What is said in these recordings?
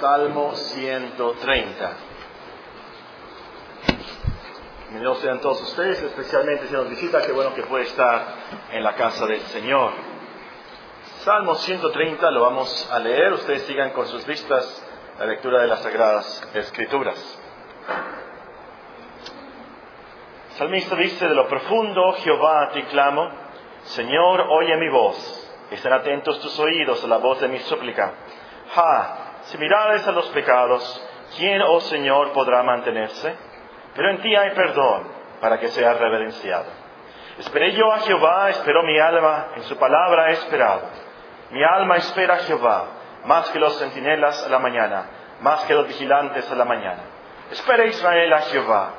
Salmo 130. Bienvenidos sean todos ustedes, especialmente si nos visita, qué bueno que puede estar en la casa del Señor. Salmo 130 lo vamos a leer, ustedes sigan con sus vistas la lectura de las Sagradas Escrituras. Salmista dice, de lo profundo, Jehová, a ti clamo, Señor, oye mi voz, estén atentos tus oídos a la voz de mi súplica. Ja, si mirares a los pecados, ¿quién, oh Señor, podrá mantenerse? Pero en ti hay perdón para que sea reverenciado. Esperé yo a Jehová, esperó mi alma, en su palabra he esperado. Mi alma espera a Jehová, más que los centinelas a la mañana, más que los vigilantes a la mañana. Espera Israel a Jehová,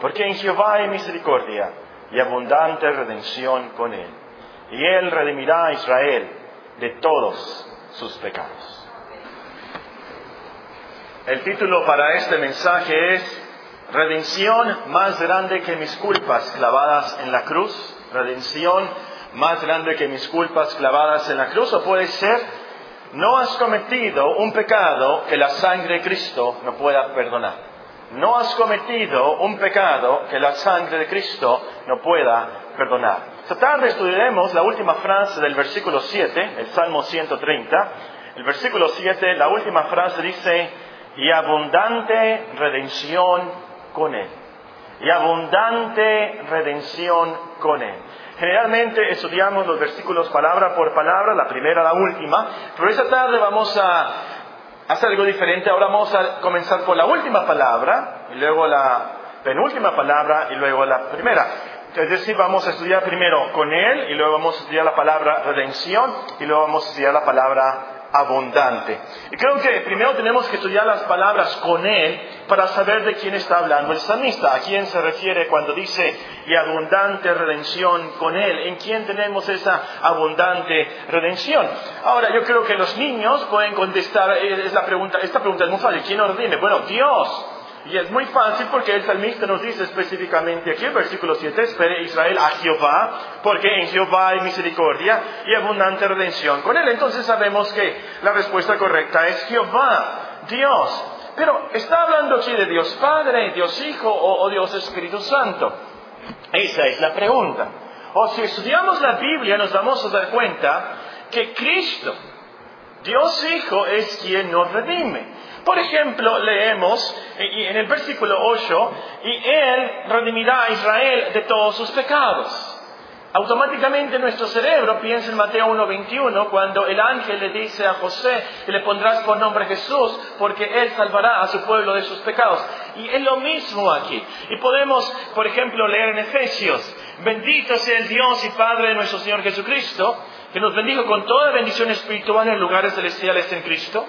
porque en Jehová hay misericordia y abundante redención con él. Y él redimirá a Israel de todos sus pecados. El título para este mensaje es Redención más grande que mis culpas clavadas en la cruz. Redención más grande que mis culpas clavadas en la cruz. O puede ser, no has cometido un pecado que la sangre de Cristo no pueda perdonar. No has cometido un pecado que la sangre de Cristo no pueda perdonar. Esta tarde estudiaremos la última frase del versículo 7, el Salmo 130. El versículo 7, la última frase dice, y abundante redención con Él. Y abundante redención con Él. Generalmente estudiamos los versículos palabra por palabra, la primera, la última, pero esta tarde vamos a hacer algo diferente. Ahora vamos a comenzar por la última palabra, y luego la penúltima palabra, y luego la primera. Es decir, vamos a estudiar primero con Él, y luego vamos a estudiar la palabra redención, y luego vamos a estudiar la palabra abundante. Y creo que primero tenemos que estudiar las palabras con Él para saber de quién está hablando el salmista, a quién se refiere cuando dice y abundante redención con Él, en quién tenemos esa abundante redención. Ahora, yo creo que los niños pueden contestar eh, es la pregunta, esta pregunta es muy fácil, ¿quién ordine? Bueno, Dios. Y es muy fácil porque el salmista nos dice específicamente aquí, versículo 7, espere Israel a Jehová, porque en Jehová hay misericordia y abundante redención con él. Entonces sabemos que la respuesta correcta es Jehová, Dios. Pero ¿está hablando aquí de Dios Padre, Dios Hijo o, o Dios Espíritu Santo? Esa es la pregunta. O si estudiamos la Biblia nos vamos a dar cuenta que Cristo, Dios Hijo, es quien nos redime. Por ejemplo, leemos en el versículo 8, y Él redimirá a Israel de todos sus pecados. Automáticamente nuestro cerebro piensa en Mateo 1.21 cuando el ángel le dice a José que le pondrás por nombre Jesús porque Él salvará a su pueblo de sus pecados. Y es lo mismo aquí. Y podemos, por ejemplo, leer en Efesios, bendito sea el Dios y Padre de nuestro Señor Jesucristo, que nos bendijo con toda bendición espiritual en lugares celestiales en Cristo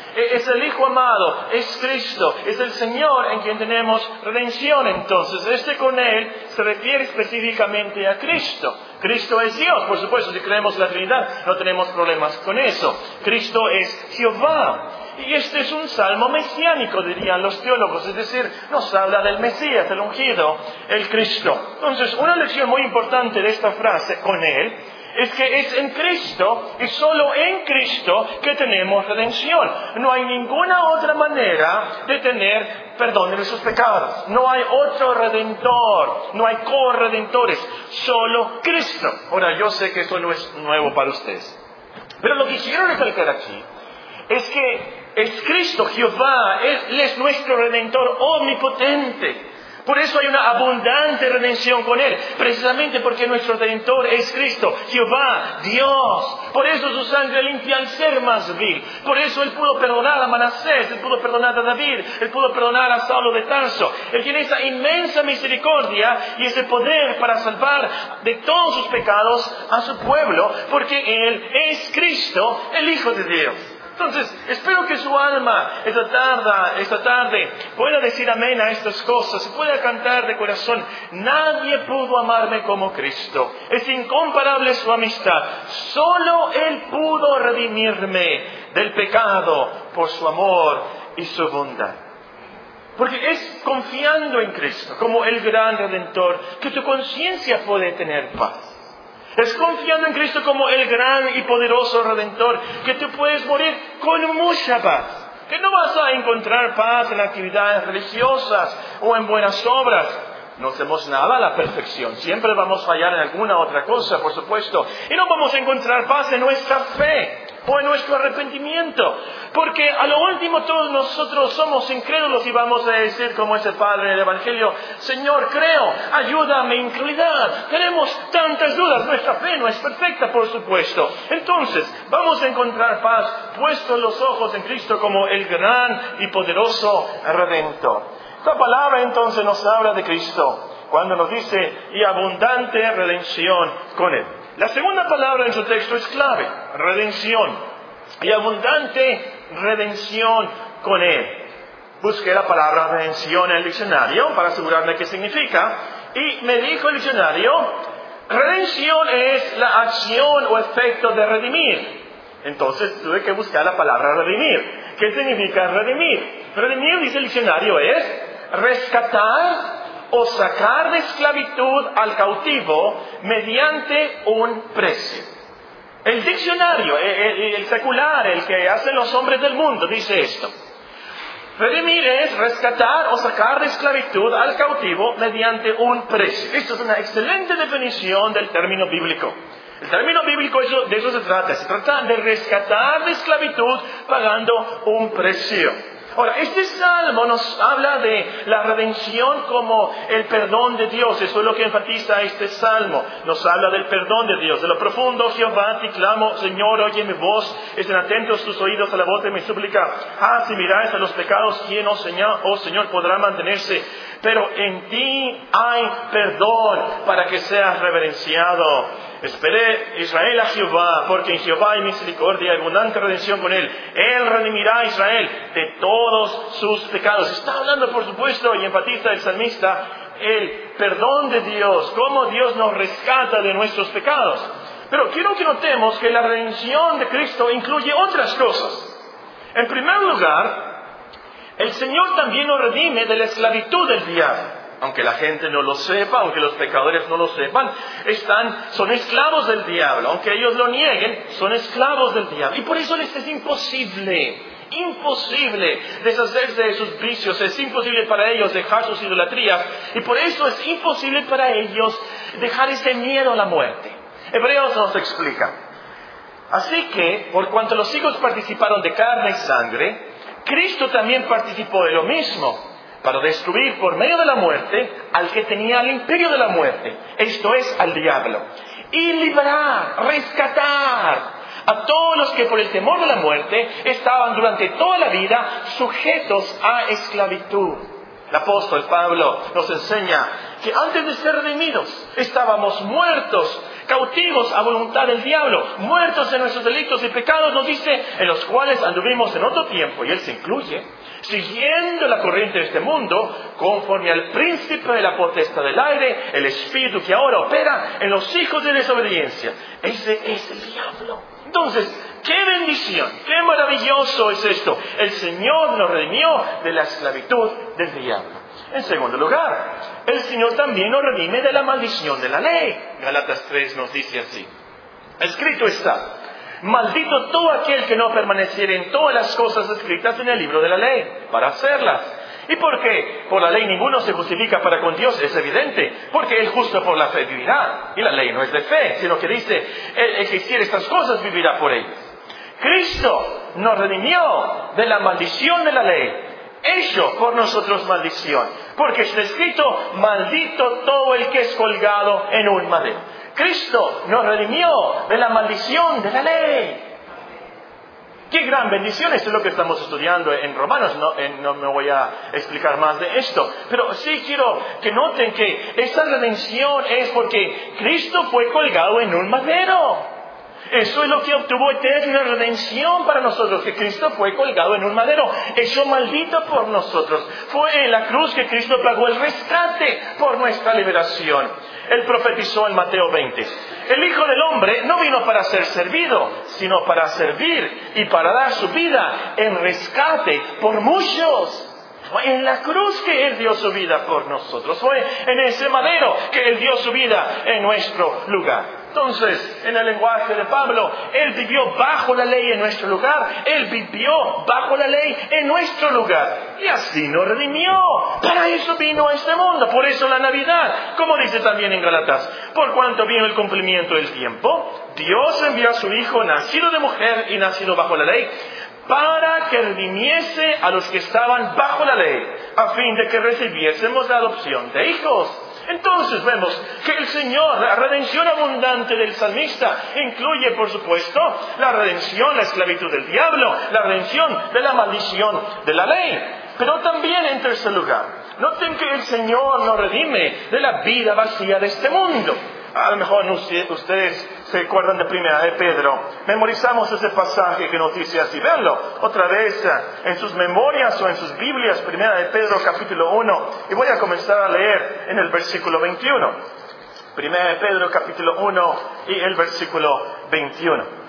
E-, es el Hijo amado, es Cristo, es el Señor en quien tenemos redención. Entonces, este con Él se refiere específicamente a Cristo. Cristo es Dios, por supuesto, si creemos la Trinidad, no tenemos problemas con eso. Cristo es Jehová. Y este es un salmo mesiánico, dirían los teólogos, es decir, nos habla del Mesías, el ungido, el Cristo. Entonces, una lección muy importante de esta frase, con Él, es que es en Cristo y solo en Cristo que tenemos redención. No hay ninguna otra manera de tener perdón de nuestros pecados. No hay otro redentor, no hay corredentores, solo Cristo. Ahora, yo sé que esto no es nuevo para ustedes. Pero lo que quiero recalcar aquí es que es Cristo, Jehová, Él es nuestro redentor omnipotente. Por eso hay una abundante redención con Él, precisamente porque nuestro Redentor es Cristo, Jehová, Dios. Por eso su sangre limpia al ser más vil. Por eso Él pudo perdonar a Manasés, Él pudo perdonar a David, Él pudo perdonar a Saulo de Tarso. Él tiene esa inmensa misericordia y ese poder para salvar de todos sus pecados a su pueblo, porque Él es Cristo, el Hijo de Dios. Entonces, espero que su alma esta tarde, esta tarde pueda decir amén a estas cosas, pueda cantar de corazón, nadie pudo amarme como Cristo. Es incomparable su amistad. Solo Él pudo redimirme del pecado por su amor y su bondad. Porque es confiando en Cristo como el gran redentor que tu conciencia puede tener paz. Es confiando en Cristo como el gran y poderoso redentor que tú puedes morir con mucha paz. Que no vas a encontrar paz en actividades religiosas o en buenas obras. No hacemos nada a la perfección. Siempre vamos a fallar en alguna otra cosa, por supuesto. Y no vamos a encontrar paz en nuestra fe en nuestro arrepentimiento. Porque a lo último todos nosotros somos incrédulos y vamos a decir como ese padre en el Evangelio, Señor, creo, ayúdame en incredulidad. Tenemos tantas dudas, nuestra fe no es perfecta, por supuesto. Entonces, vamos a encontrar paz puestos los ojos en Cristo como el gran y poderoso Redentor. Esta palabra entonces nos habla de Cristo cuando nos dice y abundante redención con Él. La segunda palabra en su texto es clave, redención. Y abundante redención con Él. Busqué la palabra redención en el diccionario para asegurarme qué significa. Y me dijo el diccionario, redención es la acción o efecto de redimir. Entonces tuve que buscar la palabra redimir. ¿Qué significa redimir? Redimir, dice el diccionario, es rescatar o sacar de esclavitud al cautivo mediante un precio. El diccionario, eh, eh, el, secular, el que hacen los hombres del mundo, dice esto. Redimir es rescatar o sacar de esclavitud al cautivo mediante un precio. Esto es una excelente definición del término bíblico. El término bíblico de eso se trata. Se trata de rescatar de esclavitud pagando un precio. Ahora, este salmo nos habla de la redención como el perdón de Dios. Eso es lo que enfatiza este salmo. Nos habla del perdón de Dios. De lo profundo, Jehová, te clamo, Señor, oye mi voz. Estén atentos tus oídos a la voz de mi súplica. Ah, si miráis a los pecados, ¿quién, oh Señor, oh Señor, podrá mantenerse? Pero en ti hay perdón para que seas reverenciado. Esperé Israel a Jehová, porque en Jehová hay misericordia y abundante redención con él. Él redimirá a Israel de todos sus pecados. Está hablando, por supuesto, y enfatiza el salmista, el perdón de Dios, cómo Dios nos rescata de nuestros pecados. Pero quiero que notemos que la redención de Cristo incluye otras cosas. En primer lugar, el Señor también nos redime de la esclavitud del diablo aunque la gente no lo sepa, aunque los pecadores no lo sepan, están, son esclavos del diablo. Aunque ellos lo nieguen, son esclavos del diablo. Y por eso les es imposible, imposible deshacerse de sus vicios, es imposible para ellos dejar sus idolatrías. Y por eso es imposible para ellos dejar ese miedo a la muerte. Hebreos nos explica. Así que, por cuanto los hijos participaron de carne y sangre, Cristo también participó de lo mismo para destruir por medio de la muerte al que tenía el imperio de la muerte, esto es, al diablo, y liberar, rescatar a todos los que por el temor de la muerte estaban durante toda la vida sujetos a esclavitud. El apóstol Pablo nos enseña que antes de ser redimidos estábamos muertos, cautivos a voluntad del diablo, muertos en nuestros delitos y pecados, nos dice, en los cuales anduvimos en otro tiempo, y él se incluye, siguiendo la corriente de este mundo, conforme al príncipe de la potestad del aire, el espíritu que ahora opera en los hijos de desobediencia. Ese es el diablo. Entonces, qué bendición, qué maravilloso es esto. El Señor nos redimió de la esclavitud del diablo. En segundo lugar, el Señor también nos redime de la maldición de la ley. Galatas 3 nos dice así. Escrito está, Maldito todo aquel que no permaneciera en todas las cosas escritas en el libro de la ley, para hacerlas. ¿Y por qué? Por la ley ninguno se justifica para con Dios, es evidente, porque el justo por la fe vivirá. Y la ley no es de fe, sino que dice, el, que hiciera estas cosas vivirá por ellas. Cristo nos redimió de la maldición de la ley, hecho por nosotros maldición, porque está escrito, maldito todo el que es colgado en un madero. Cristo nos redimió de la maldición de la ley. Qué gran bendición, esto es lo que estamos estudiando en Romanos, no, no, me voy a explicar más de esto, pero sí quiero que noten que esta redención es porque Cristo fue colgado en un madero. Eso es lo que obtuvo eterna redención para nosotros, que Cristo fue colgado en un madero, hecho maldito por nosotros. Fue en la cruz que Cristo pagó el rescate por nuestra liberación. Él profetizó en Mateo 20. El Hijo del Hombre no vino para ser servido, sino para servir y para dar su vida en rescate por muchos. Fue en la cruz que Él dio su vida por nosotros. Fue en ese madero que Él dio su vida en nuestro lugar. Entonces, en el lenguaje de Pablo, Él vivió bajo la ley en nuestro lugar, Él vivió bajo la ley en nuestro lugar. Y así nos redimió. Para eso vino a este mundo, por eso la Navidad, como dice también en Galatas, por cuanto vino el cumplimiento del tiempo, Dios envió a su Hijo, nacido de mujer y nacido bajo la ley, para que redimiese a los que estaban bajo la ley, a fin de que recibiésemos la adopción de hijos. Entonces vemos que el Señor, la redención abundante del salmista, incluye, por supuesto, la redención, la esclavitud del diablo, la redención de la maldición de la ley. Pero también, en tercer lugar, noten que el Señor nos redime de la vida vacía de este mundo. A lo mejor ustedes se acuerdan de primera de Pedro. Memorizamos ese pasaje que nos dice así. Veanlo otra vez eh, en sus memorias o en sus Biblias, primera de Pedro capítulo 1. Y voy a comenzar a leer en el versículo 21. Primera de Pedro capítulo 1 y el versículo 21.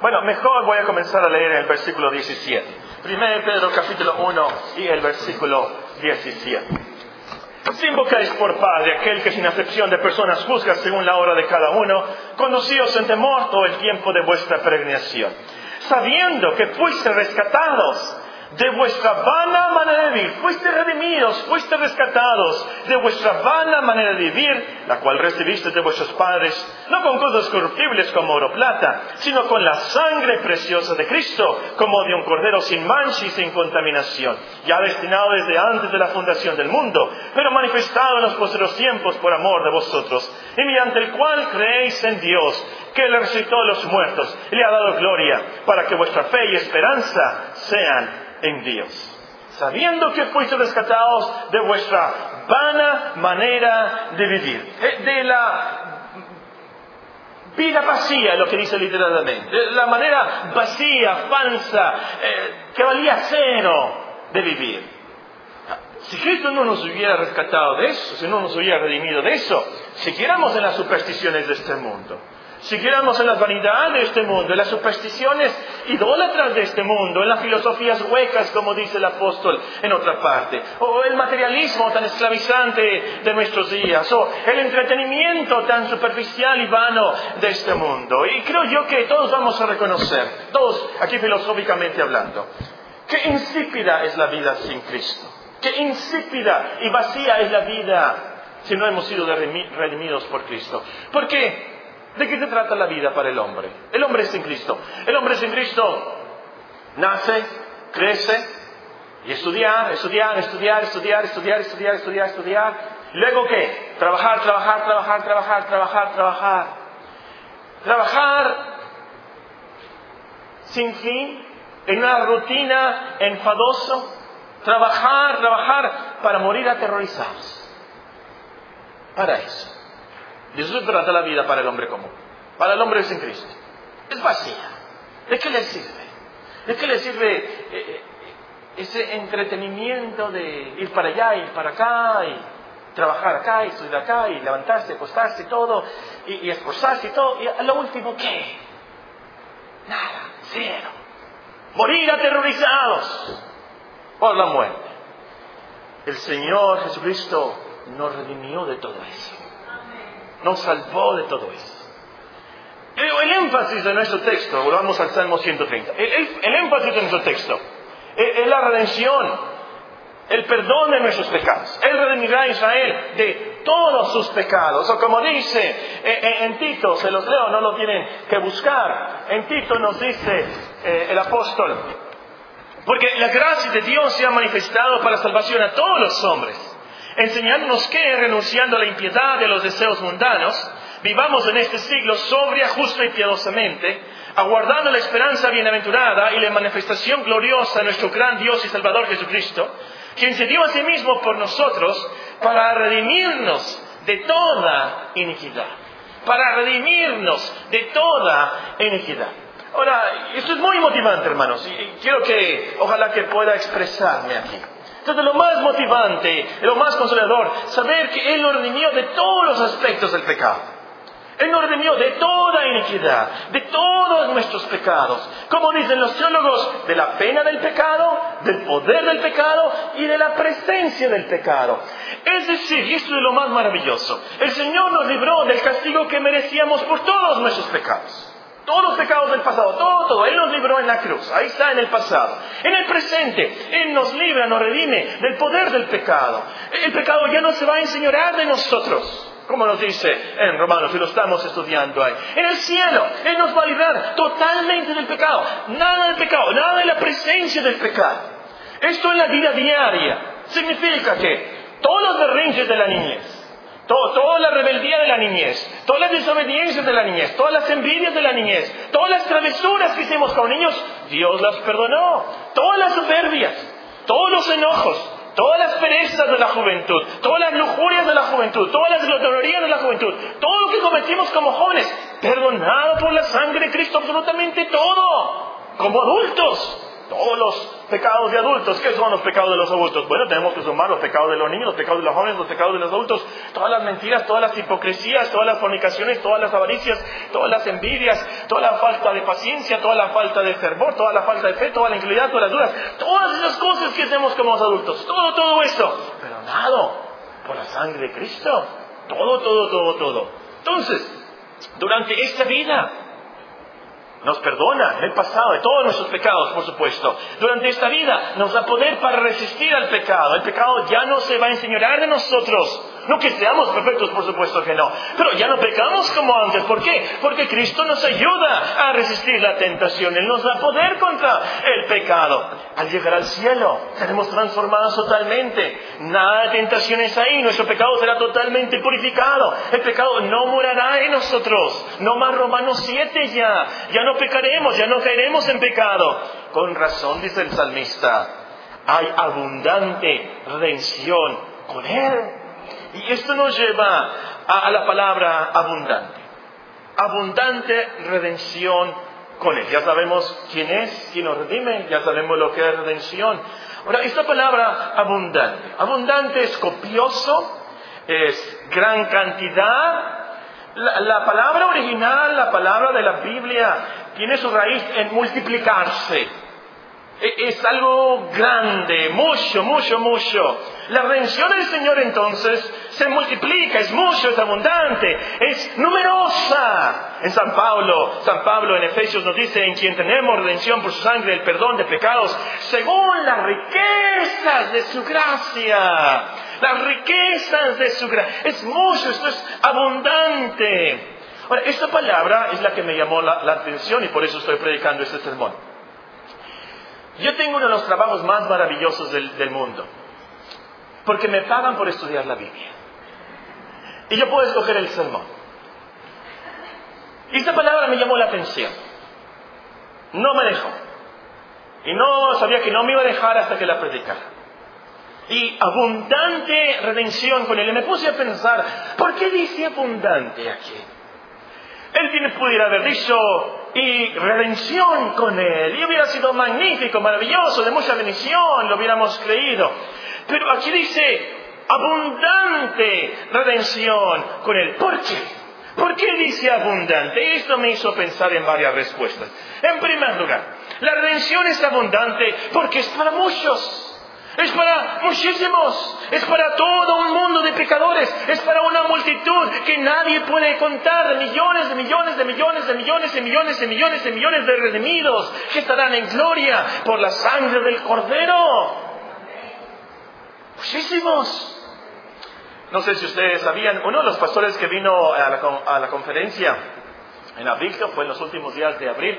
Bueno, mejor voy a comenzar a leer en el versículo 17. Primera de Pedro capítulo 1 y el versículo 17. Si invocáis por Padre aquel que sin acepción de personas juzga según la hora de cada uno, conducíos en temor todo el tiempo de vuestra peregrinación, sabiendo que fuiste rescatados de vuestra vana manera de vivir. Fuiste redimidos, fuiste rescatados de vuestra vana manera de vivir, la cual recibiste de vuestros padres, no con cosas corruptibles como oro plata, sino con la sangre preciosa de Cristo, como de un cordero sin mancha y sin contaminación, ya destinado desde antes de la fundación del mundo, pero manifestado en los posteriores tiempos por amor de vosotros, y mediante el cual creéis en Dios, que le resucitó de los muertos le ha dado gloria, para que vuestra fe y esperanza sean en Dios, sabiendo que fuiste rescatados de vuestra vana manera de vivir, eh, de la vida vacía, lo que dice literalmente, de la manera vacía, falsa, eh, que valía cero de vivir. Si Cristo no nos hubiera rescatado de eso, si no nos hubiera redimido de eso, siguiéramos en las supersticiones de este mundo siguiéramos en las vanidades de este mundo, en las supersticiones idólatras de este mundo, en las filosofías huecas, como dice el apóstol en otra parte, o el materialismo tan esclavizante de nuestros días, o el entretenimiento tan superficial y vano de este mundo. Y creo yo que todos vamos a reconocer, todos aquí filosóficamente hablando, que insípida es la vida sin Cristo, que insípida y vacía es la vida si no hemos sido redimidos por Cristo. Porque ¿De qué se trata la vida para el hombre? El hombre es en Cristo. El hombre es en Cristo. Nace, crece, y estudiar, estudiar, estudiar, estudiar, estudiar, estudiar, estudiar, estudiar. Luego qué? Trabajar, trabajar, trabajar, trabajar, trabajar, trabajar. Trabajar sin fin, en una rutina enfadoso. Trabajar, trabajar para morir aterrorizados. Para eso. De eso se trata la vida para el hombre común, para el hombre sin Cristo. Es vacía. ¿De qué le sirve? ¿De qué le sirve eh, eh, ese entretenimiento de ir para allá, ir para acá, y trabajar acá, y estudiar acá, y levantarse, acostarse, todo, y, y esforzarse y todo? ¿Y a lo último qué? Nada, cero. Morir aterrorizados por la muerte. El Señor Jesucristo nos redimió de todo eso nos salvó de todo eso. El, énfasis de nuestro texto, volvamos al Salmo 130, el, énfasis de nuestro texto es, la redención, el perdón de nuestros pecados. Él redimirá a Israel de todos sus pecados. O como dice en, Tito, se los leo, no lo tienen que buscar. En Tito nos dice eh, el apóstol, porque la gracia de Dios se ha manifestado para salvación a todos los hombres enseñándonos que, renunciando a la impiedad de los deseos mundanos, vivamos en este siglo sobria, justa y piadosamente, aguardando la esperanza bienaventurada y la manifestación gloriosa de nuestro gran Dios y Salvador Jesucristo, quien se dio a sí mismo por nosotros para redimirnos de toda iniquidad. para redimirnos de toda iniquidad. Ahora, esto es muy motivante, hermanos, y quiero que, ojalá que pueda expresarme aquí. Entonces, lo más motivante, lo más consolador, saber que Él nos redimió de todos los aspectos del pecado. Él nos redimió de toda iniquidad, de todos nuestros pecados. Como dicen los teólogos, de la pena del pecado, del poder del pecado y de la presencia del pecado. Es decir, y esto es lo más maravilloso, el Señor nos libró del castigo que merecíamos por todos nuestros pecados. Todos los pecados del pasado, todo, todo. Él nos libró en la cruz. Ahí está en el pasado. En el presente, Él nos libra, nos redime del poder del pecado. El pecado ya no se va a enseñorear de nosotros. Como nos dice en Romanos, y lo estamos estudiando ahí. En el cielo, Él nos va a librar totalmente del pecado. Nada del pecado, nada de la presencia del pecado. Esto en la vida diaria significa que todos los berrinches de la niñez, toda la rebeldía de la niñez, todas las desobediencias de la niñez, todas las envidias de la niñez, todas las travesuras que hicimos como niños, Dios las perdonó. Todas las soberbias, todos los enojos, todas las perezas de la juventud, todas las lujurias de la juventud, todas las glotonerías de la juventud, todo lo que cometimos como jóvenes, perdonado por la sangre de Cristo, absolutamente todo, como adultos. Todos los pecados de adultos. ¿Qué son los pecados de los adultos? Bueno, tenemos que sumar los pecados de los niños, los pecados de los jóvenes, los pecados de los adultos. Todas las mentiras, todas las hipocresías, todas las fornicaciones, todas las avaricias, todas las envidias, toda la falta de paciencia, toda la falta de fervor, toda la falta de fe, toda la incredulidad, todas las dudas. Todas esas cosas que hacemos como adultos. Todo, todo eso. Pero nada por la sangre de Cristo. Todo, todo, todo, todo. Entonces, durante esta vida, nos perdona en el pasado de todos nuestros pecados, por supuesto. Durante esta vida nos da poder para resistir al pecado. El pecado ya no se va a enseñorear de nosotros. No que seamos perfectos, por supuesto que no. Pero ya no pecamos como antes. ¿Por qué? Porque Cristo nos ayuda a resistir la tentación. Él nos da poder contra el pecado. Al llegar al cielo, seremos transformados totalmente. Nada de tentaciones ahí. Nuestro pecado será totalmente purificado. El pecado no morará en nosotros. No más Romanos 7 ya. Ya no pecaremos, ya no caeremos en pecado. Con razón, dice el salmista, hay abundante redención con Él. Y esto nos lleva a, la palabra abundante. Abundante redención con Él. Ya sabemos quién es, quién nos redime, ya sabemos lo que es redención. Ahora, esta palabra abundante. Abundante es copioso, es gran cantidad. La, la, palabra original, la palabra de la Biblia, tiene su raíz en multiplicarse. E, es algo grande, mucho, mucho, mucho. La redención del Señor entonces se multiplica, es mucho, es abundante, es numerosa. En San Pablo, San Pablo en Efesios nos dice, en quien tenemos redención por su sangre, el perdón de pecados, según las riquezas de su gracia. Las riquezas de su gracia. Es mucho, esto es abundante. Ahora, esta palabra es la que me llamó la, la atención y por eso estoy predicando este sermón. Yo tengo uno de los trabajos más maravillosos del, mundo, porque me pagan por estudiar la Biblia. Y yo puedo escoger el sermón. Y esta palabra me llamó la atención. No me dejó. Y no sabía que no me iba a dejar hasta que la predicara. Y abundante redención con él. Y me puse a pensar, ¿por qué dice abundante aquí? Él tiene, pudiera haber dicho, y redención con Él. Y hubiera sido magnífico, maravilloso, de mucha bendición, lo hubiéramos creído. Pero aquí dice, abundante redención con Él. ¿Por qué? ¿Por qué dice abundante? Esto me hizo pensar en varias respuestas. En primer lugar, la redención es abundante porque es para muchos es para muchísimos, es para todo un mundo de pecadores, es para una multitud que nadie puede contar, millones de millones de millones de millones de millones de millones de millones de redimidos que estarán en gloria por la sangre del Cordero. Muchísimos. No sé si ustedes sabían, uno de los pastores que vino a la, conferencia en abril, fue en los últimos días de abril,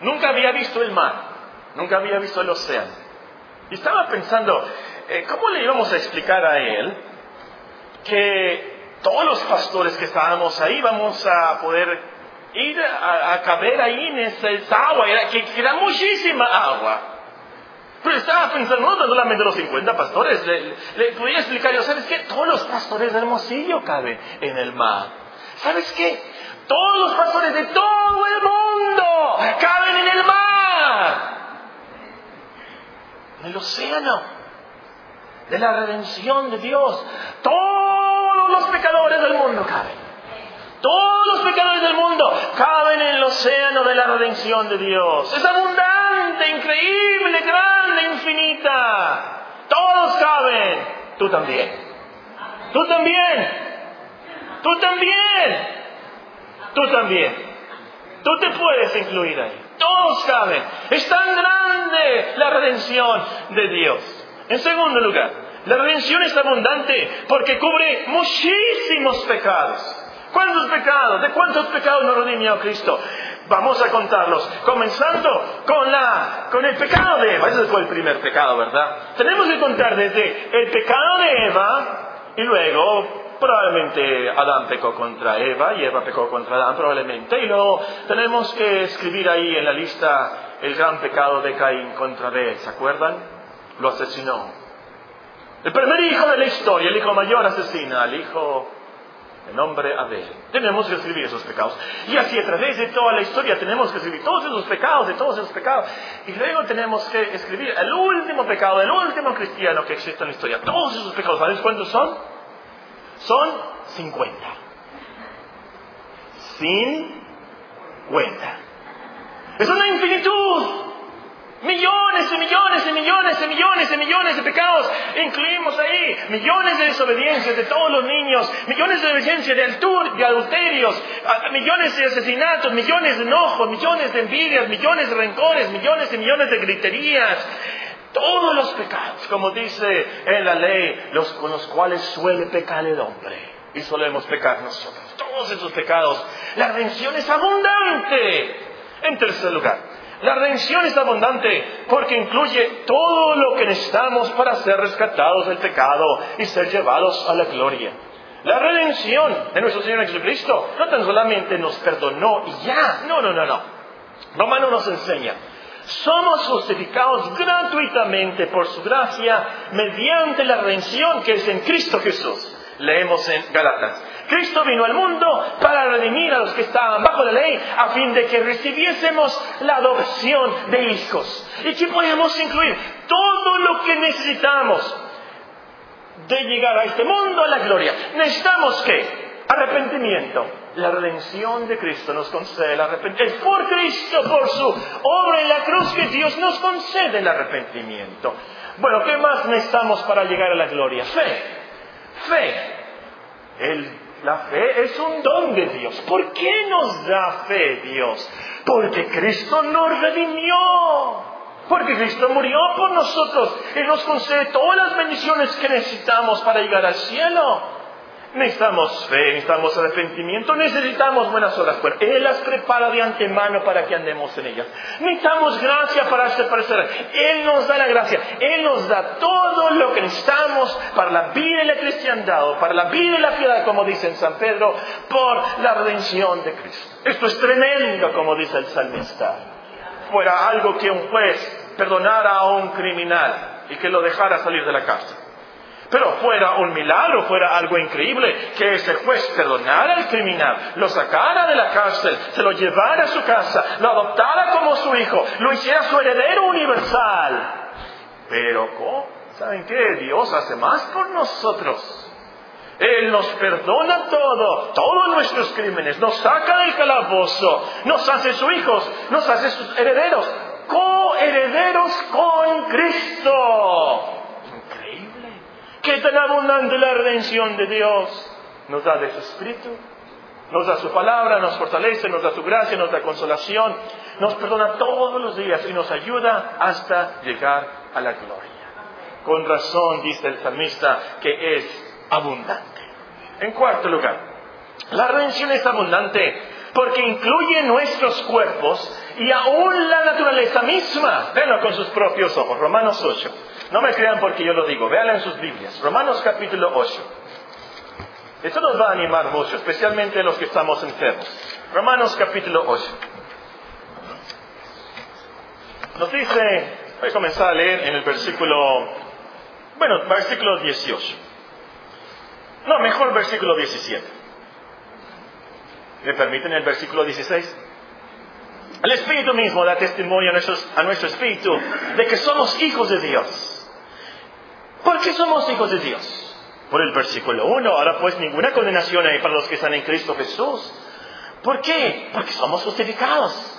nunca había visto el mar, nunca había visto el océano. Y estaba pensando, eh, ¿cómo le íbamos a explicar a él que todos los pastores que estábamos ahí vamos a poder ir a, caber ahí en esa, agua, era, que, era muchísima agua? Pero estaba pensando, no solamente los 50 pastores, le, le podía explicar, yo, ¿sabes qué? Todos los pastores de Hermosillo caben en el mar. ¿Sabes qué? Todos los pastores de todo el mundo caben en el mar. El océano de la redención de Dios. Todos los pecadores del mundo caben. Todos los pecadores del mundo caben en el océano de la redención de Dios. Es abundante, increíble, grande, infinita. Todos caben. Tú también. Tú también. Tú también. Tú también. Tú te puedes incluir ahí. Todos caben. Es tan grande la redención de Dios. En segundo lugar, la redención es abundante porque cubre muchísimos pecados. ¿Cuántos pecados? ¿De cuántos pecados nos redimió Cristo? Vamos a contarlos, comenzando con, la, con el pecado de Eva. Ese fue el primer pecado, ¿verdad? Tenemos que contar desde el pecado de Eva y luego probablemente Adán pecó contra Eva y Eva pecó contra Adán probablemente. Y luego tenemos que escribir ahí en la lista el gran pecado de Caín contra Abel. ¿Se acuerdan? Lo asesinó. El primer hijo de la historia, el hijo mayor asesina al hijo el nombre Abel. Tenemos que escribir esos pecados. Y así a través de toda la historia tenemos que escribir todos esos pecados, de todos esos pecados. Y luego tenemos que escribir el último pecado, el último cristiano que existe en la historia. Todos esos pecados, ¿sabes cuántos son? Son 50. 50. Es una infinitud. Millones y millones y millones y millones y millones de pecados. Incluimos ahí millones de desobediencias de todos los niños, millones de desobediencias de, de adulterios, millones de asesinatos, millones de enojos, millones de envidias, millones de rencores, millones y millones de griterías. Todos los pecados, como dice en la ley, los con los cuales suele pecar el hombre. Y solemos pecar nosotros. Todos esos pecados. La redención es abundante. En tercer lugar, la redención es abundante porque incluye todo lo que necesitamos para ser rescatados del pecado y ser llevados a la gloria. La redención de nuestro Señor Jesucristo no tan solamente nos perdonó y ya, no, no, no, no. Romano nos enseña, somos justificados gratuitamente por su gracia mediante la redención que es en Cristo Jesús. Leemos en Galatas. Cristo vino al mundo para redimir a los que estaban bajo la ley, a fin de que recibiésemos la adopción de hijos. Y que podemos incluir todo lo que necesitamos de llegar a este mundo a la gloria. Necesitamos que arrepentimiento. La redención de Cristo nos concede el arrepentimiento. Es por Cristo, por su obra en la cruz, que Dios nos concede el arrepentimiento. Bueno, ¿qué más necesitamos para llegar a la gloria? Fe. Fe. El la fe es un don de Dios. ¿Por qué nos da fe Dios? Porque Cristo nos redimió. Porque Cristo murió por nosotros y nos concede todas las bendiciones que necesitamos para llegar al cielo. Necesitamos fe, necesitamos arrepentimiento, necesitamos buenas obras. Bueno, Él las prepara de antemano para que andemos en ellas. Necesitamos gracia para este parecer. Él nos da la gracia. Él nos da todo lo que necesitamos para la vida y la cristiandad, para la vida y la piedad, como dice en San Pedro, por la redención de Cristo. Esto es tremendo, como dice el salmista. Fuera algo que un juez perdonara a un criminal y que lo dejara salir de la cárcel. Pero fuera un milagro, fuera algo increíble, que ese juez perdonara al criminal, lo sacara de la cárcel, se lo llevara a su casa, lo adoptara como su hijo, lo hiciera su heredero universal. Pero, ¿cómo? ¿Saben qué? Dios hace más por nosotros. Él nos perdona todo, todos nuestros crímenes, nos saca del calabozo, nos hace sus hijos, nos hace sus herederos, coherederos con Cristo. Qué tan abundante la redención de Dios. Nos da de su Espíritu, nos da su palabra, nos fortalece, nos da su gracia, nos da consolación, nos perdona todos los días y nos ayuda hasta llegar a la gloria. Con razón dice el salmista que es abundante. En cuarto lugar, la redención es abundante porque incluye nuestros cuerpos y aún la naturaleza misma. Véanlo con sus propios ojos. Romanos 8. No me crean porque yo lo digo, véanlo en sus Biblias. Romanos capítulo 8. Esto nos va a animar mucho, especialmente los que estamos enfermos. Romanos capítulo 8. Nos dice, voy a comenzar a leer en el versículo, bueno, versículo 18. No, mejor versículo 17. ¿Me permiten el versículo 16? El Espíritu mismo da testimonio a nuestro Espíritu de que somos hijos de Dios. ¿Por qué somos hijos de Dios? Por el versículo 1, ahora pues ninguna condenación hay para los que están en Cristo Jesús. ¿Por qué? Porque somos justificados.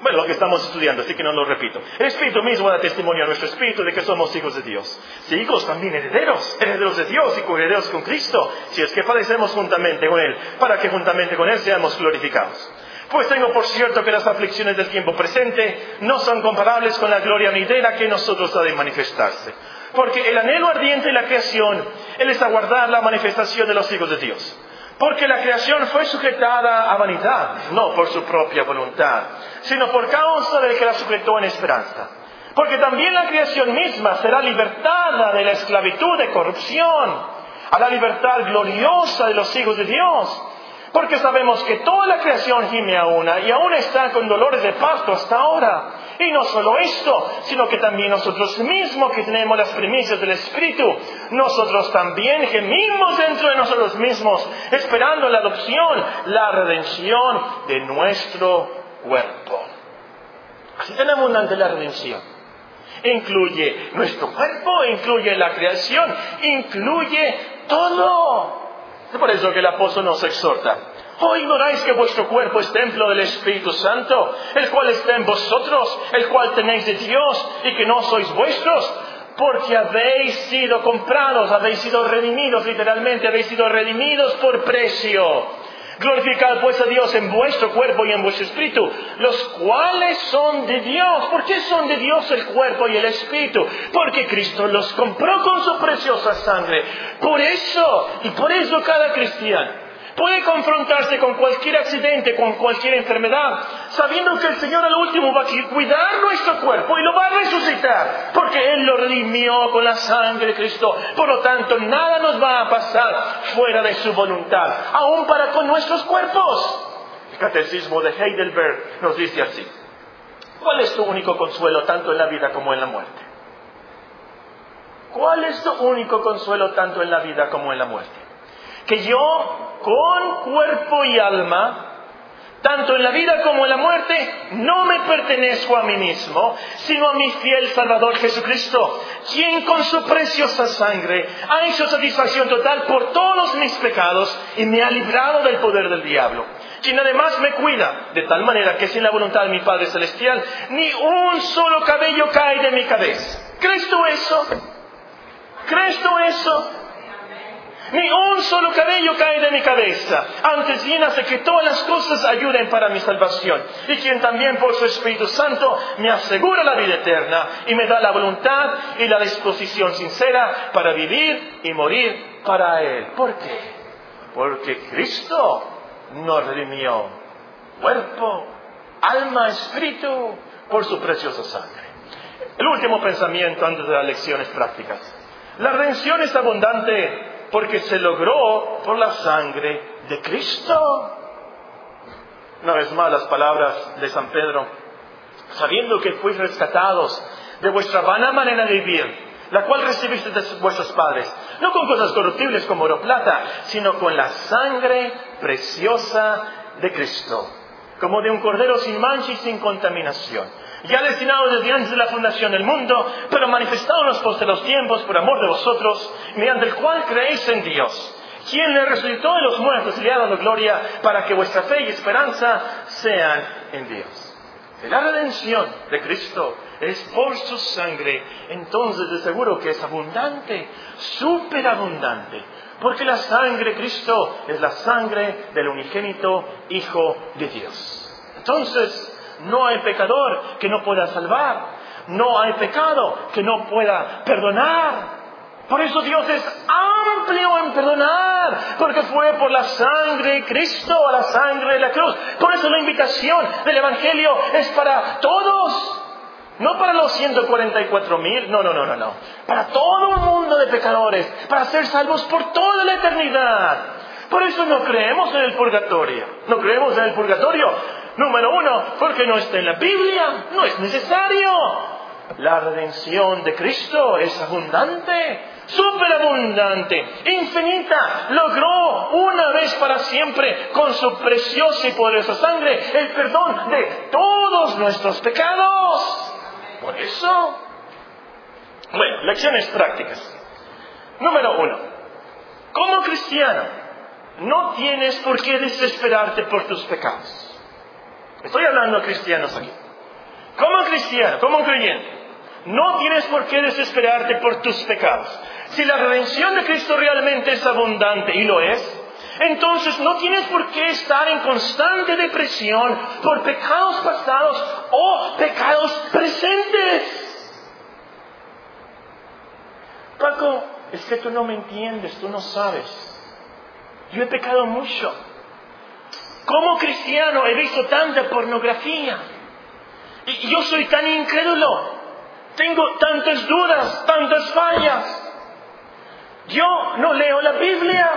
Bueno, lo que estamos estudiando, así que no lo repito. El Espíritu mismo da testimonio a nuestro Espíritu de que somos hijos de Dios. Si hijos también herederos, herederos de Dios y coherederos con Cristo, si es que padecemos juntamente con Él, para que juntamente con Él seamos glorificados. Pues tengo por cierto que las aflicciones del tiempo presente no son comparables con la gloria venidera que nosotros ha de manifestarse. Porque el anhelo ardiente de la creación, Él es aguardar la manifestación de los hijos de Dios. Porque la creación fue sujetada a vanidad, no por su propia voluntad, sino por causa del que la sujetó en esperanza. Porque también la creación misma será libertada de la esclavitud de corrupción a la libertad gloriosa de los hijos de Dios. Porque sabemos que toda la creación gime a una y aún está con dolores de parto hasta ahora. Y no solo esto, sino que también nosotros mismos que tenemos las primicias del Espíritu, nosotros también gemimos dentro de nosotros mismos, esperando la adopción, la redención de nuestro cuerpo. Así tan abundante la redención. Incluye nuestro cuerpo, incluye la creación, incluye todo. Es por eso que el apóstol nos exhorta. ¿O ignoráis que vuestro cuerpo es templo del Espíritu Santo, el cual está en vosotros, el cual tenéis de Dios y que no sois vuestros? Porque habéis sido comprados, habéis sido redimidos, literalmente habéis sido redimidos por precio. Glorificad pues a Dios en vuestro cuerpo y en vuestro espíritu, los cuales son de Dios. ¿Por qué son de Dios el cuerpo y el espíritu? Porque Cristo los compró con su preciosa sangre. Por eso, y por eso cada cristiano Puede confrontarse con cualquier accidente, con cualquier enfermedad, sabiendo que el Señor al último va a cuidar nuestro cuerpo y lo va a resucitar, porque Él lo redimió con la sangre de Cristo. Por lo tanto, nada nos va a pasar fuera de su voluntad, aún para con nuestros cuerpos. El catecismo de Heidelberg nos dice así. ¿Cuál es tu único consuelo tanto en la vida como en la muerte? ¿Cuál es tu único consuelo tanto en la vida como en la muerte? Que yo con cuerpo y alma, tanto en la vida como en la muerte, no me pertenezco a mí mismo, sino a mi fiel Salvador Jesucristo, quien con su preciosa sangre ha hecho satisfacción total por todos mis pecados y me ha librado del poder del diablo quien además me cuida, de tal manera que sin la voluntad de mi Padre Celestial, ni un solo cabello cae de mi cabeza. ¿Crees tú eso? ¿Crees tú eso? Ni un solo cabello cae de mi cabeza. Antes bien hace que todas las cosas ayuden para mi salvación. Y quien también por su Espíritu Santo me asegura la vida eterna y me da la voluntad y la disposición sincera para vivir y morir para Él. ¿Por qué? Porque Cristo nos redimió cuerpo, alma, espíritu por su preciosa sangre. El último pensamiento antes de las lecciones prácticas. La redención es abundante porque se logró por la sangre de Cristo. Una vez más las palabras de San Pedro, sabiendo que fuis rescatados de vuestra vana manera de vivir, la cual recibiste de vuestros padres, no con cosas corruptibles como oro plata, sino con la sangre preciosa de Cristo, como de un cordero sin mancha y sin contaminación ya destinado desde antes de la fundación del mundo, pero manifestado en los posteros tiempos por amor de vosotros, mediante el cual creéis en Dios, quien le resucitó de los muertos y le ha dado gloria para que vuestra fe y esperanza sean en Dios. la redención de Cristo es por su sangre, entonces de seguro que es abundante, superabundante, porque la sangre de Cristo es la sangre del unigénito Hijo de Dios. Entonces, no hay pecador que no pueda salvar. No hay pecado que no pueda perdonar. Por eso Dios es amplio en perdonar, porque fue por la sangre de Cristo, a la sangre de la cruz. Por eso la invitación del Evangelio es para todos, no para los 144 mil, no, no, no, no, no. Para todo un mundo de pecadores, para ser salvos por toda la eternidad. Por eso no creemos en el purgatorio. No creemos en el purgatorio Número uno, porque no está en la Biblia, no es necesario. La redención de Cristo es abundante, superabundante, infinita, logró una vez para siempre con su preciosa y poderosa sangre el perdón de todos nuestros pecados. Por eso, bueno, lecciones prácticas. Número uno, como cristiano, no tienes por qué desesperarte por tus pecados. Estoy hablando a cristianos aquí. Como cristiano, como creyente, no tienes por qué desesperarte por tus pecados. Si la redención de Cristo realmente es abundante, y lo es, entonces no tienes por qué estar en constante depresión por pecados pasados o pecados presentes. Paco, es que tú no me entiendes, tú no sabes. Yo he pecado mucho. Como cristiano he visto tanta pornografía. Y yo soy tan incrédulo. Tengo tantas dudas, tantas fallas. Yo no leo la Biblia.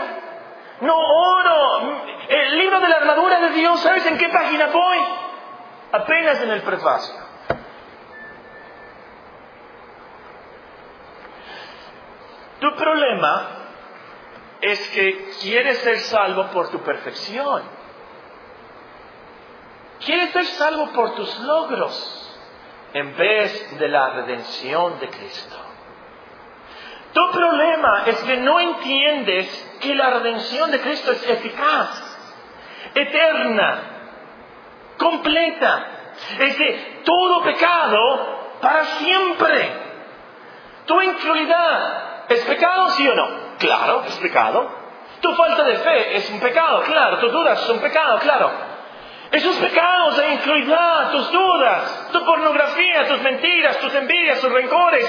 No oro. El libro de la armadura de Dios, ¿sabes en qué página voy? Apenas en el prefacio. Tu problema es que quieres ser salvo por tu perfección. Quieres ser salvo por tus logros en vez de la redención de Cristo. Tu problema es que no entiendes que la redención de Cristo es eficaz, eterna, completa. Es de todo pecado para siempre. Tu incredulidad ¿Es pecado, sí o no? Claro, es pecado. Tu falta de fe es un pecado, claro. Tus dudas son pecado, claro. Esos pecados de incredulidad, tus dudas, tu pornografía, tus mentiras, tus envidias, tus rencores,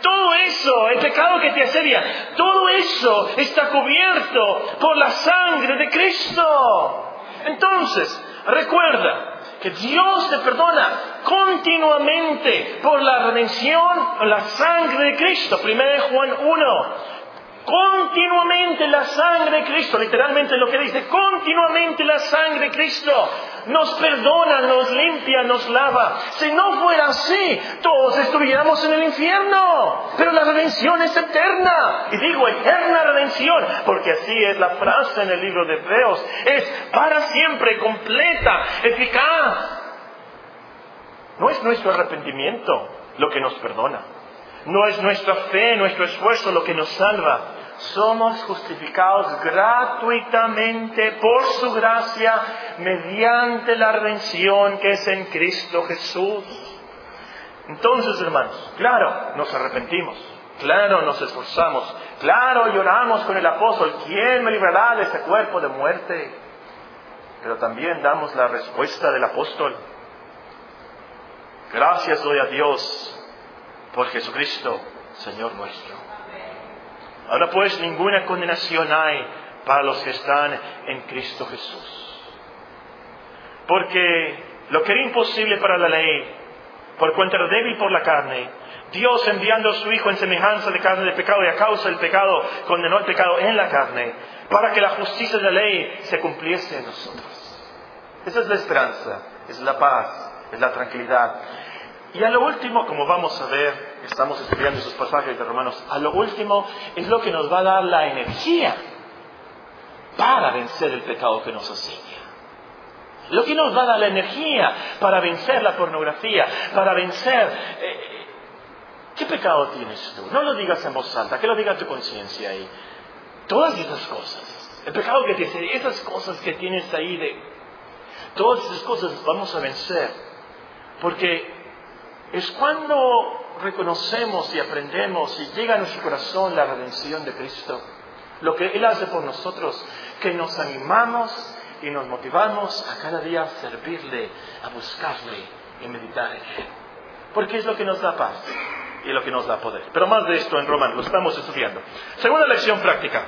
todo eso, el pecado que te asedia, todo eso está cubierto por la sangre de Cristo. Entonces, recuerda, que Dios te perdona continuamente por la redención, la sangre de Cristo. 1 Juan 1. Continuamente la sangre de Cristo, literalmente lo que dice, continuamente la sangre de Cristo nos perdona, nos limpia, nos lava. Si no fuera así, todos estuviéramos en el infierno. Pero la redención es eterna. Y digo eterna redención, porque así es la frase en el libro de Hebreos. Es para siempre, completa, eficaz. No es nuestro arrepentimiento lo que nos perdona. No es nuestra fe, nuestro esfuerzo lo que nos salva. Somos justificados gratuitamente por su gracia mediante la redención que es en Cristo Jesús. Entonces, hermanos, claro, nos arrepentimos, claro, nos esforzamos, claro, lloramos con el apóstol, ¿quién me librará de este cuerpo de muerte? Pero también damos la respuesta del apóstol. Gracias doy a Dios por Jesucristo, Señor nuestro. Ahora pues ninguna condenación hay para los que están en Cristo Jesús. Porque lo que era imposible para la ley, por cuanto era débil por la carne, Dios enviando a su Hijo en semejanza de carne de pecado y a causa del pecado, condenó el pecado en la carne, para que la justicia de la ley se cumpliese en nosotros. Esa es la esperanza, es la paz, es la tranquilidad. Y a lo último, como vamos a ver, estamos estudiando esos pasajes de Romanos, a lo último es lo que nos va a dar la energía para vencer el pecado que nos asedia. Lo que nos va a dar la energía para vencer la pornografía, para vencer... Eh, ¿Qué pecado tienes tú? No lo digas en voz alta, que lo diga tu conciencia ahí. Todas esas cosas, el pecado que te esas cosas que tienes ahí de... Todas esas cosas vamos a vencer. Porque es cuando reconocemos y aprendemos y llega a nuestro corazón la redención de Cristo, lo que Él hace por nosotros, que nos animamos y nos motivamos a cada día servirle, a buscarle y meditar en Él. Porque es lo que nos da paz y lo que nos da poder. Pero más de esto en Romanos, lo estamos estudiando. Segunda lección práctica.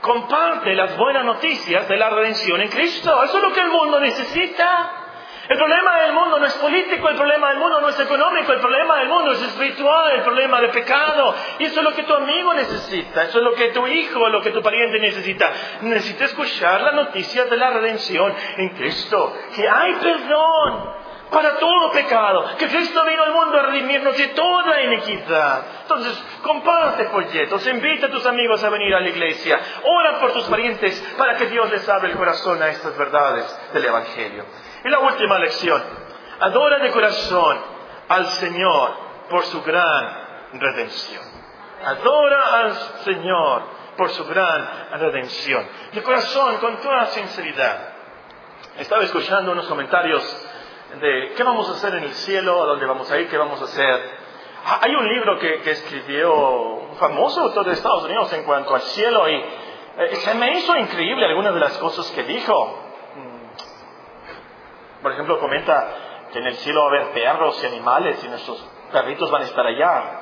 Comparte las buenas noticias de la redención en Cristo. Eso es lo que el mundo necesita. El problema del mundo no es político, el problema del mundo no es económico, el problema del mundo es espiritual, el problema de pecado. Y eso es lo que tu amigo necesita, eso es lo que tu hijo, lo que tu pariente necesita. Necesita escuchar la noticia de la redención en Cristo, que hay perdón para todo pecado, que Cristo vino al mundo a redimirnos de toda iniquidad. Entonces, comparte folletos, invita a tus amigos a venir a la iglesia, ora por tus parientes para que Dios les abra el corazón a estas verdades del Evangelio. Y la última lección, adora de corazón al Señor por su gran redención. Adora al Señor por su gran redención. De corazón, con toda sinceridad. Estaba escuchando unos comentarios de qué vamos a hacer en el cielo, a dónde vamos a ir, qué vamos a hacer. Ah, hay un libro que, escribió un famoso autor de Estados Unidos en cuanto al cielo y eh, se me hizo increíble algunas de las cosas que dijo. Por ejemplo, comenta que en el cielo va a haber perros y animales y nuestros perritos van a estar allá.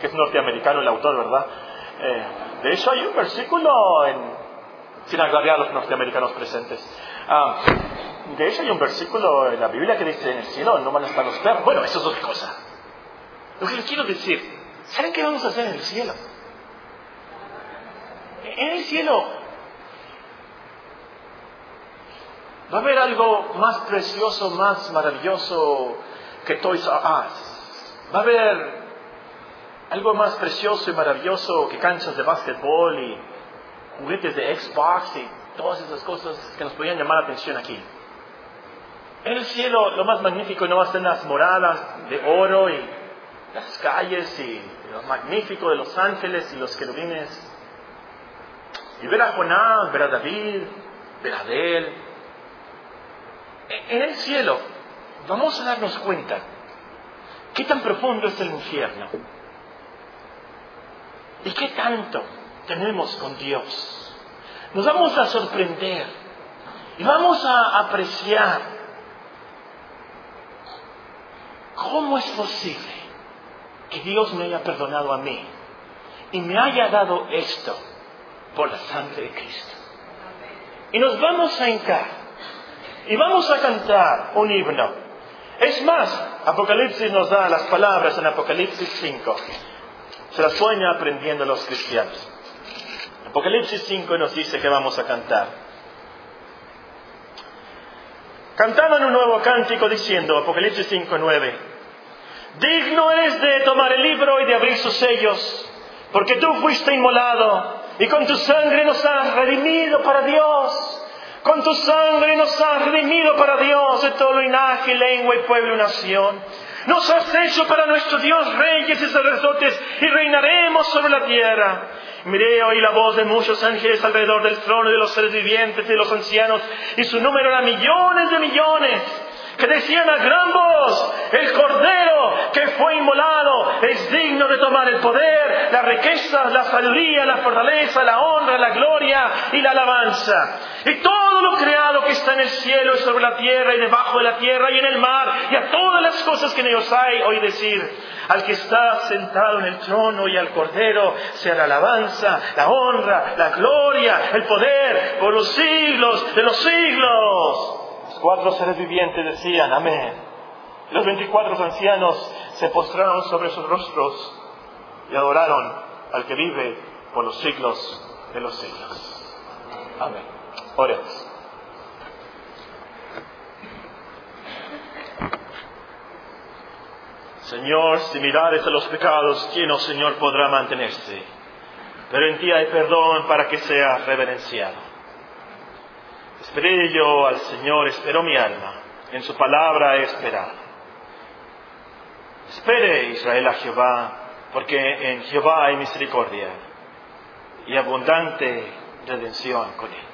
que es norteamericano el autor, ¿verdad? Eh, de hecho, hay un versículo en, sin agraviar a los norteamericanos presentes. Ah, de hecho hay un versículo en la Biblia que dice, en el cielo no van a estar los perros. Bueno, eso es otra cosa. Lo que les quiero decir, ¿saben qué vamos a hacer en el cielo? En el cielo va a haber algo más precioso, más maravilloso que Toys R Us. Va a haber algo más precioso y maravilloso que canchas de básquetbol y juguetes de Xbox y todas esas cosas que nos podían llamar la atención aquí. En el cielo lo más magnífico no va a ser las moradas de oro y las calles y lo magnífico de los ángeles y los querubines. Y ver a Jonás, ver a David, ver a Adel. En el cielo vamos a darnos cuenta qué tan profundo es el infierno y qué tanto tenemos con Dios. Nos vamos a sorprender y vamos a apreciar ¿Cómo es posible que Dios me haya perdonado a mí y me haya dado esto por la sangre de Cristo? Y nos vamos a hincar y vamos a cantar un himno. Es más, Apocalipsis nos da las palabras en Apocalipsis 5. Se las pueden aprendiendo los cristianos. Apocalipsis 5 nos dice que vamos a cantar. Cantaban un nuevo cántico diciendo, Apocalipsis 5.9, digno eres de tomar el libro y de abrir sus sellos, porque tú fuiste inmolado y con tu sangre nos has redimido para Dios. Con tu sangre nos has redimido para Dios de todo linaje, lengua y pueblo y nación. Nos has hecho para nuestro Dios reyes y sacerdotes y reinaremos sobre la tierra. Miré oí la voz de muchos ángeles alrededor del trono de los seres vivientes y de los ancianos, y su número era millones de millones, que decían a gran voz, el Cordero que fue inmolado es digno de tomar el poder, la riqueza, la sabiduría, la fortaleza, la honra, la gloria y la alabanza. Y todo lo creado que está en el cielo y sobre la tierra y debajo de la tierra y en el mar y a todas las cosas que en ellos hay, oí decir, al que está sentado en el trono y al Cordero sea la alabanza, la honra, la gloria, el poder por los siglos de los siglos. Los cuatro seres vivientes decían, amén. Los veinticuatro ancianos se postraron sobre sus rostros y adoraron al que vive por los siglos de los siglos. Amén. Oremos. Señor, si mirares a los pecados, ¿quién, oh Señor, podrá mantenerse? Pero en ti hay perdón para que sea reverenciado. Esperé yo al Señor, esperó mi alma, en su palabra he esperado. Espere Israel a Jehová, porque en Jehová hay misericordia y abundante redención con él.